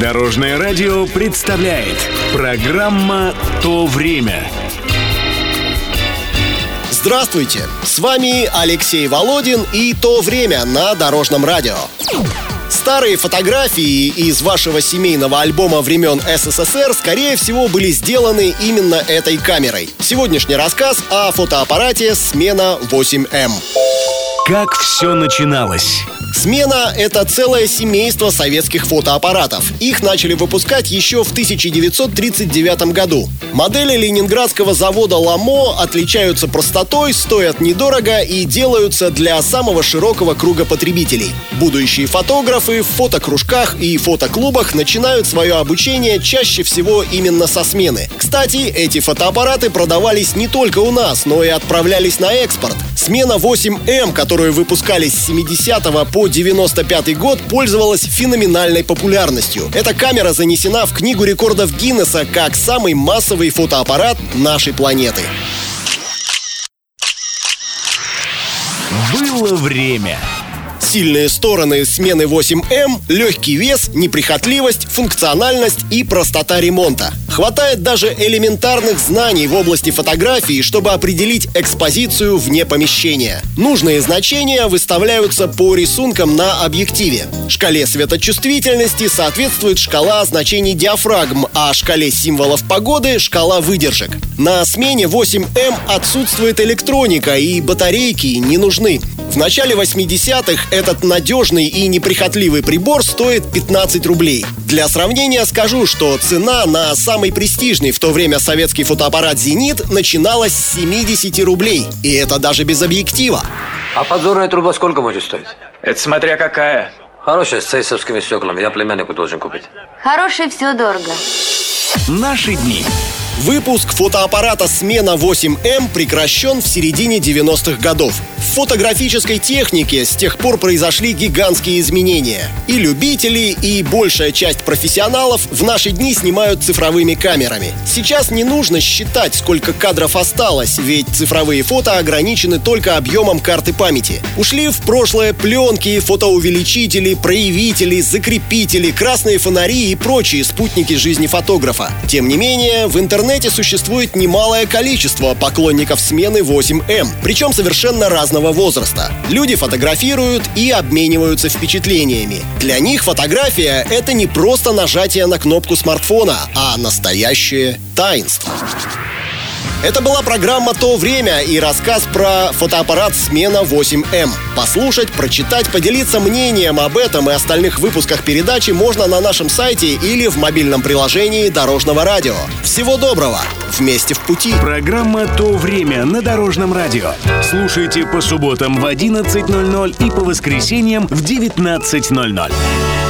Дорожное радио представляет программа «То время». Здравствуйте! С вами Алексей Володин и «То время» на Дорожном радио. Старые фотографии из вашего семейного альбома времен СССР, скорее всего, были сделаны именно этой камерой. Сегодняшний рассказ о фотоаппарате «Смена 8М». Как все начиналось? Смена — это целое семейство советских фотоаппаратов. Их начали выпускать еще в 1939 году. Модели ленинградского завода «Ламо» отличаются простотой, стоят недорого и делаются для самого широкого круга потребителей. Будущие фотографы в фотокружках и фотоклубах начинают свое обучение чаще всего именно со смены. Кстати, эти фотоаппараты продавались не только у нас, но и отправлялись на экспорт. Смена 8М, которую выпускали с 70 по 95 год, пользовалась феноменальной популярностью. Эта камера занесена в Книгу рекордов Гиннесса как самый массовый фотоаппарат нашей планеты. Было время. Сильные стороны смены 8М – легкий вес, неприхотливость, функциональность и простота ремонта. Хватает даже элементарных знаний в области фотографии, чтобы определить экспозицию вне помещения. Нужные значения выставляются по рисункам на объективе. Шкале светочувствительности соответствует шкала значений диафрагм, а шкале символов погоды – шкала выдержек. На смене 8М отсутствует электроника и батарейки не нужны. В начале 80-х этот надежный и неприхотливый прибор стоит 15 рублей. Для сравнения скажу, что цена на самый престижный в то время советский фотоаппарат «Зенит» начиналась с 70 рублей. И это даже без объектива. А подзорная труба сколько может стоить? Это смотря какая. Хорошая, с цейсовскими стеклами. Я племяннику должен купить. Хорошее все дорого. Наши дни. Выпуск фотоаппарата «Смена 8М» прекращен в середине 90-х годов. Фотографической технике с тех пор произошли гигантские изменения. И любители, и большая часть профессионалов в наши дни снимают цифровыми камерами. Сейчас не нужно считать, сколько кадров осталось, ведь цифровые фото ограничены только объемом карты памяти. Ушли в прошлое пленки, фотоувеличители, проявители, закрепители, красные фонари и прочие спутники жизни фотографа. Тем не менее, в интернете существует немалое количество поклонников смены 8М, причем совершенно разного возраста. Люди фотографируют и обмениваются впечатлениями. Для них фотография — это не просто нажатие на кнопку смартфона, а настоящее таинство. Это была программа «То время» и рассказ про фотоаппарат «Смена 8М». Послушать, прочитать, поделиться мнением об этом и остальных выпусках передачи можно на нашем сайте или в мобильном приложении Дорожного радио. Всего доброго! Вместе в пути! Программа «То время» на Дорожном радио. Слушайте по субботам в 11.00 и по воскресеньям в 19.00.